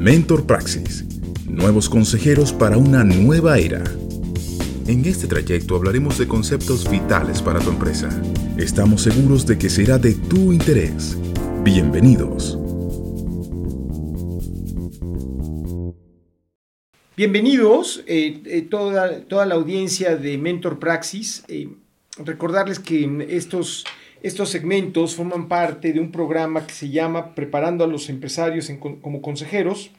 Mentor Praxis. Nuevos consejeros para una nueva era. En este trayecto hablaremos de conceptos vitales para tu empresa. Estamos seguros de que será de tu interés. Bienvenidos. Bienvenidos eh, eh, toda, toda la audiencia de Mentor Praxis. Eh, recordarles que estos, estos segmentos forman parte de un programa que se llama Preparando a los empresarios como consejeros,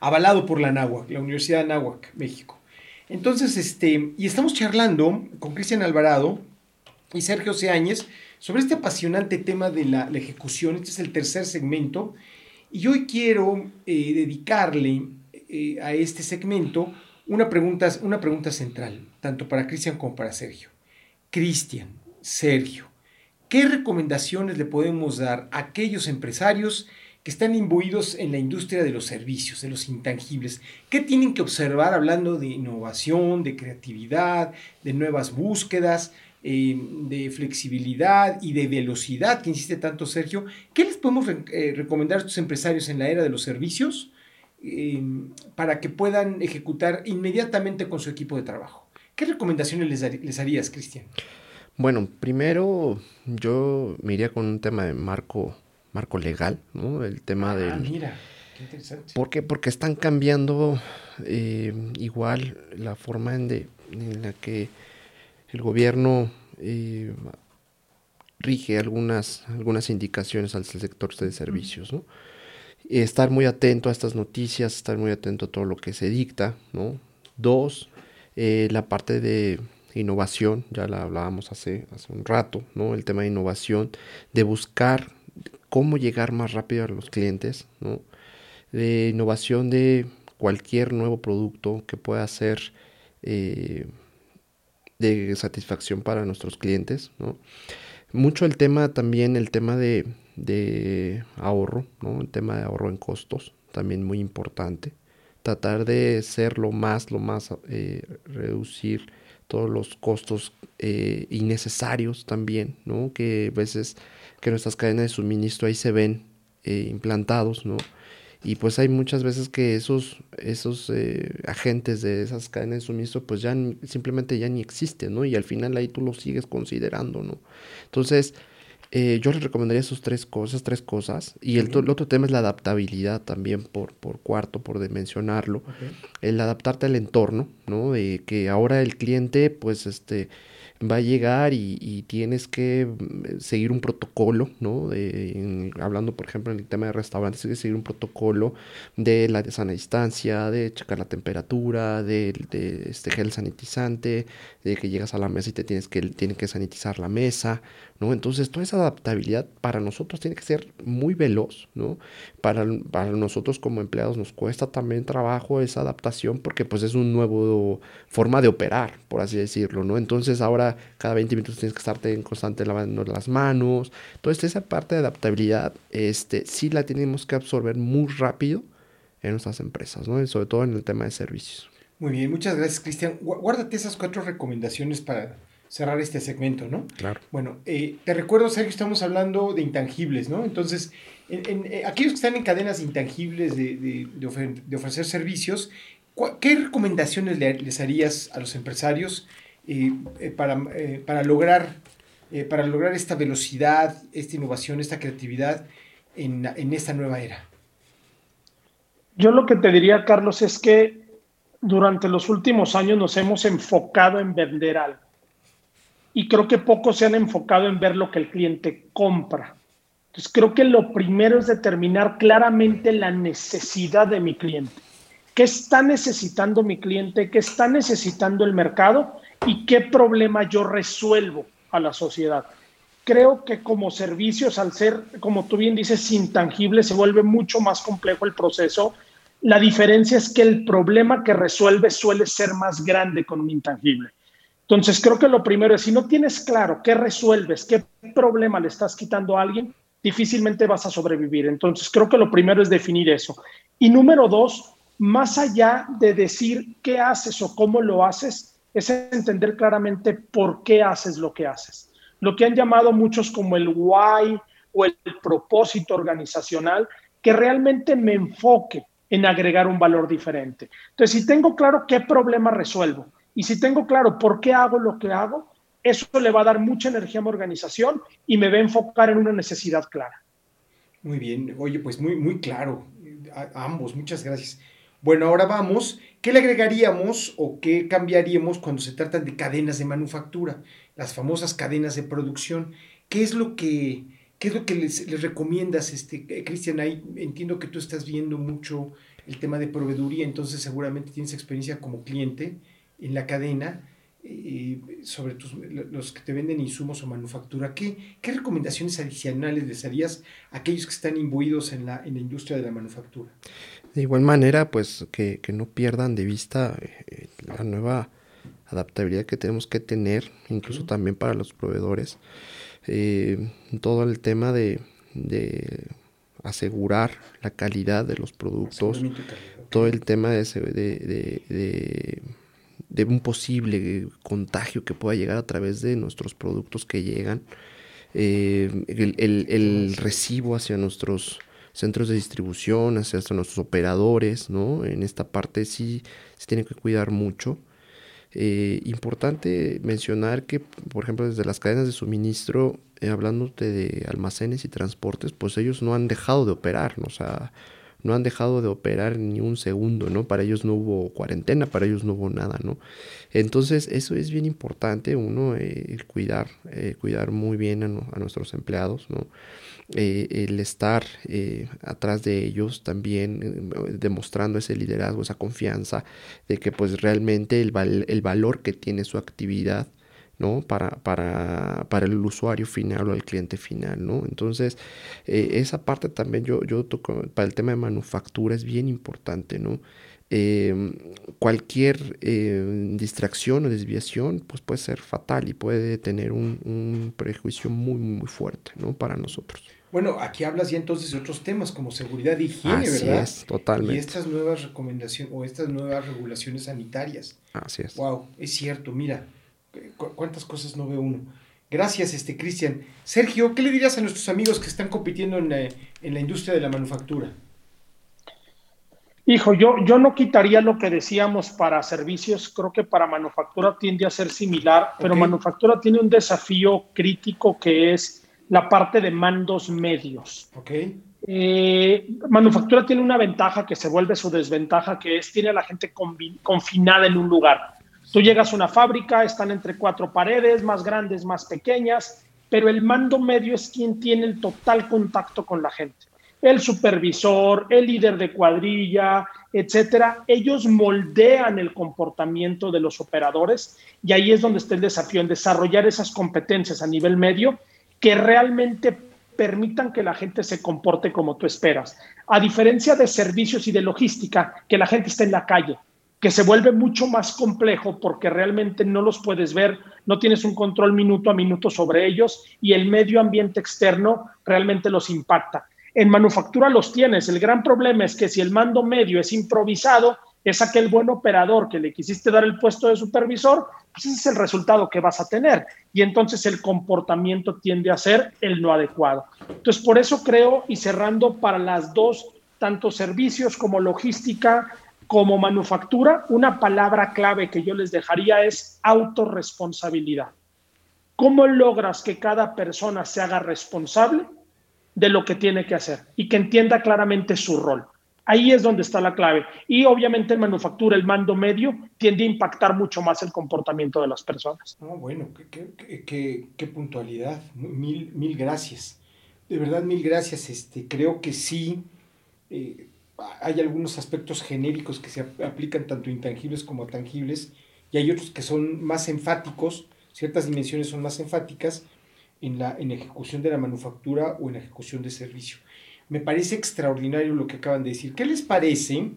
avalado por la NAWAC, la Universidad de Anáhuac, México. Entonces, este, y estamos charlando con Cristian Alvarado y Sergio Seáñez sobre este apasionante tema de la, ejecución. Este es el tercer segmento. Y hoy quiero dedicarle eh, a este segmento una pregunta, una pregunta central, tanto para Cristian como para Sergio. Cristian, Sergio, ¿qué recomendaciones le podemos dar a aquellos empresarios que están imbuidos en la industria de los servicios, de los intangibles? ¿Qué tienen que observar hablando de innovación, de creatividad, de nuevas búsquedas? Eh, de flexibilidad y de velocidad que insiste tanto Sergio, ¿qué les podemos eh, recomendar a estos empresarios en la era de los servicios Em, para que puedan ejecutar inmediatamente con su equipo de trabajo. ¿Qué recomendaciones les, harías, Cristian? Bueno, primero yo me iría con un tema de marco, marco legal, ¿no? El tema. Ah, mira, qué interesante. ¿Por qué? Porque están cambiando eh, igual la forma en, de, en, la que el gobierno eh, rige algunas, algunas indicaciones al sector de servicios, ¿no? estar muy atento a estas noticias, estar muy atento a todo lo que se dicta, ¿no? Dos, eh, la parte de innovación, ya la hablábamos hace, hace un rato, ¿no? El tema de innovación, de buscar cómo llegar más rápido a los clientes, ¿no? De innovación de cualquier nuevo producto que pueda ser eh, de satisfacción para nuestros clientes, ¿no? Mucho el tema también, el tema de de ahorro, ¿no? El tema de ahorro en costos, también muy importante. Tratar de ser lo más, lo más, eh, reducir todos los costos eh, innecesarios también, ¿no? Que a veces que nuestras cadenas de suministro ahí se ven eh, implantados, ¿no? Y pues hay muchas veces que esos, esos agentes de esas cadenas de suministro pues ya simplemente ya ni existen, ¿no? Y al final ahí tú los sigues considerando, ¿no? Entonces, eh, yo les recomendaría esos tres cosas, tres cosas. Y el, otro tema es la adaptabilidad también por, por cuarto, por mencionarlo. El adaptarte al entorno, ¿no? De que ahora el cliente, pues, este, va a llegar y, tienes que mm, seguir un protocolo, ¿no? De, hablando, por ejemplo, en el tema de restaurantes, tienes que seguir un protocolo de la de sana distancia, de checar la temperatura, de, este gel sanitizante, de que llegas a la mesa y te tienes que, tiene que sanitizar la mesa, ¿no? Entonces, toda esa adaptabilidad para nosotros tiene que ser muy veloz, ¿no? Para, para nosotros como empleados nos cuesta también trabajo esa adaptación porque pues es un nuevo forma de operar, por así decirlo, ¿no? Entonces, ahora cada 20 minutos tienes que estarte en constante lavando las manos. Entonces esa parte de adaptabilidad este, sí la tenemos que absorber muy rápido en nuestras empresas, ¿no? sobre todo en el tema de servicios. Muy bien, muchas gracias Cristian. Guárdate esas cuatro recomendaciones para cerrar este segmento, ¿no? Claro. Bueno, eh, te recuerdo, Sergio, estamos hablando de intangibles, ¿no? Entonces, en, eh, aquellos que están en cadenas intangibles de, de, ofrecer servicios, ¿qué recomendaciones les harías a los empresarios eh, para, eh, para, lograr, eh, para lograr esta velocidad, esta innovación, esta creatividad en, en esta nueva era? Yo lo que te diría, Carlos, es que durante los últimos años nos hemos enfocado en vender algo. Y creo que pocos se han enfocado en ver lo que el cliente compra. Entonces, creo que lo primero es determinar claramente la necesidad de mi cliente. ¿Qué está necesitando mi cliente? ¿Qué está necesitando el mercado? Y qué problema yo resuelvo a la sociedad. Creo que como servicios, al ser, como tú bien dices, intangible, se vuelve mucho más complejo el proceso. La diferencia es que el problema que resuelve suele ser más grande con un intangible. Entonces, creo que lo primero es, si no tienes claro qué resuelves, qué problema le estás quitando a alguien, difícilmente vas a sobrevivir. Entonces, creo que lo primero es definir eso. Y número dos, más allá de decir qué haces o cómo lo haces, es entender claramente por qué haces lo que haces. Lo que han llamado muchos como el why o el propósito organizacional, que realmente me enfoque en agregar un valor diferente. Entonces, si tengo claro qué problema resuelvo y si tengo claro por qué hago lo que hago, eso le va a dar mucha energía a mi organización y me va a enfocar en una necesidad clara. Muy bien, oye, pues muy, muy claro, a, ambos, muchas gracias. Bueno, ahora vamos, ¿qué le agregaríamos o qué cambiaríamos cuando se tratan de cadenas de manufactura, las famosas cadenas de producción? ¿Qué es lo que, qué es lo que les, recomiendas, este, Cristian? Ahí entiendo que tú estás viendo mucho el tema de proveeduría, entonces seguramente tienes experiencia como cliente en la cadena sobre los que te venden insumos o manufactura, ¿qué, ¿qué, recomendaciones adicionales les harías a aquellos que están imbuidos en la industria de la manufactura? De igual manera, pues que, no pierdan de vista eh, la nueva adaptabilidad que tenemos que tener, incluso también para los proveedores. Eh, todo el tema de, asegurar la calidad de los productos, todo el tema de, de de un posible contagio que pueda llegar a través de nuestros productos que llegan, eh, el, recibo hacia nuestros centros de distribución, hacia nuestros operadores, ¿no? En esta parte sí se tiene que cuidar mucho. Eh, importante mencionar que, por ejemplo, desde las cadenas de suministro, eh, hablando de almacenes y transportes, pues ellos no han dejado de operar, ¿no? O sea, no han dejado de operar ni un segundo, ¿no? Para ellos no hubo cuarentena, para ellos no hubo nada, ¿no? Entonces, eso es bien importante, uno, eh, cuidar, eh, cuidar muy bien a, nuestros empleados, ¿no? Eh, el estar atrás de ellos también demostrando ese liderazgo, esa confianza de que pues realmente el valor que tiene su actividad ¿no? Para, para, para, el usuario final o el cliente final, ¿no? Entonces, eh, esa parte también yo, yo toco, para el tema de manufactura es bien importante, ¿no? Em, cualquier eh, distracción o desviación pues puede ser fatal y puede tener un, prejuicio muy, muy fuerte, ¿no? Para nosotros. Bueno, aquí hablas ya entonces de otros temas como seguridad y higiene, Así ¿verdad? Es, totalmente. Y estas nuevas recomendaciones o estas nuevas regulaciones sanitarias. Así es. Wow, es cierto, mira, cuántas cosas no ve uno. Gracias, este Cristian. Sergio, ¿qué le dirías a nuestros amigos que están compitiendo en la, industria de la manufactura? Hijo, yo, yo no quitaría lo que decíamos para servicios, creo que para manufactura tiende a ser similar, pero manufactura tiene un desafío crítico que es la parte de mandos medios. Okay. Eh, manufactura tiene una ventaja que se vuelve su desventaja, que es tiene a la gente confinada en un lugar. Tú llegas a una fábrica, están entre cuatro paredes, más grandes, más pequeñas, pero el mando medio es quien tiene el total contacto con la gente. El supervisor, el líder de cuadrilla, etcétera, ellos moldean el comportamiento de los operadores y ahí es donde está el desafío en desarrollar esas competencias a nivel medio que realmente permitan que la gente se comporte como tú esperas. A diferencia de servicios y de logística, que la gente está en la calle, que se vuelve mucho más complejo porque realmente no los puedes ver, no tienes un control minuto a minuto sobre ellos y el medio ambiente externo realmente los impacta. En manufactura los tienes. El gran problema es que si el mando medio es improvisado, es aquel buen operador que le quisiste dar el puesto de supervisor, pues ese es el resultado que vas a tener. Y entonces el comportamiento tiende a ser el no adecuado. Entonces, por eso creo, y cerrando para las dos, tanto servicios como logística, como manufactura, una palabra clave que yo les dejaría es autorresponsabilidad. ¿Cómo logras que cada persona se haga responsable de lo que tiene que hacer y que entienda claramente su rol? Ahí es donde está la clave. Y obviamente en manufactura, el mando medio tiende a impactar mucho más el comportamiento de las personas. bueno, qué, puntualidad. Mil, mil gracias. De verdad, mil gracias. Este, creo que sí. Eh, hay algunos aspectos genéricos que se aplican tanto intangibles como tangibles y hay otros que son más enfáticos, ciertas dimensiones son más enfáticas en la en ejecución de la manufactura o en la ejecución de servicio. Me parece extraordinario lo que acaban de decir. ¿Qué les parece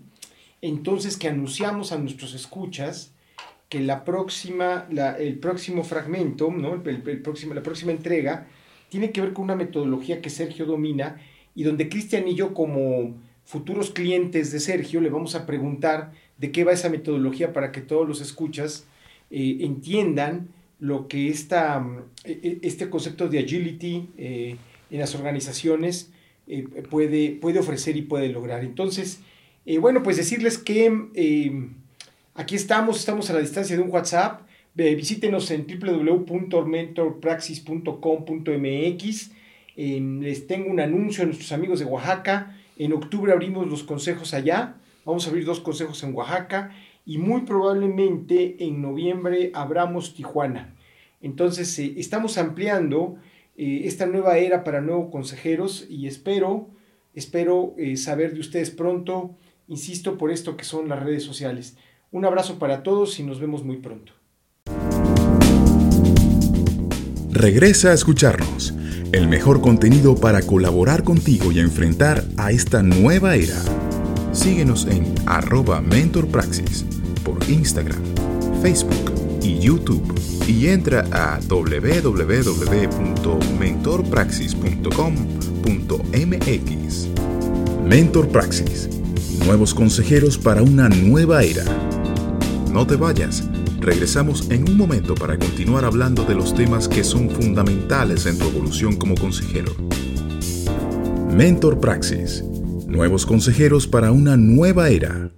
entonces que anunciamos a nuestros escuchas que la próxima, la, el próximo fragmento, ¿no? el, próximo, la próxima entrega, tiene que ver con una metodología que Sergio domina y donde Cristian y yo como futuros clientes de Sergio le vamos a preguntar de qué va esa metodología para que todos los escuchas eh, entiendan lo que esta, mm, e, e, este concepto de agility eh, en las organizaciones eh, puede, puede ofrecer y puede lograr. Entonces, bueno, pues decirles que aquí estamos, estamos a la distancia de un WhatsApp. visítenos en www.mentorpraxis.com.mx. les tengo un anuncio a nuestros amigos de Oaxaca. En octubre abrimos los consejos allá. Vamos a abrir dos consejos en Oaxaca y muy probablemente en noviembre abramos Tijuana. Entonces, eh, estamos ampliando esta nueva era para nuevos consejeros y espero, espero saber de ustedes pronto insisto, por esto que son las redes sociales. Un abrazo para todos y nos vemos muy pronto. Regresa a escucharnos, el mejor contenido para colaborar contigo y enfrentar a esta nueva era. Síguenos en arroba mentorpraxis por Instagram, Facebook y YouTube y entra a www.mentorpraxis.com.mx. Mentor Praxis nuevos consejeros para una nueva era. No te vayas, regresamos en un momento para continuar hablando de los temas que son fundamentales en tu evolución como consejero. Mentor Praxis, nuevos consejeros para una nueva era.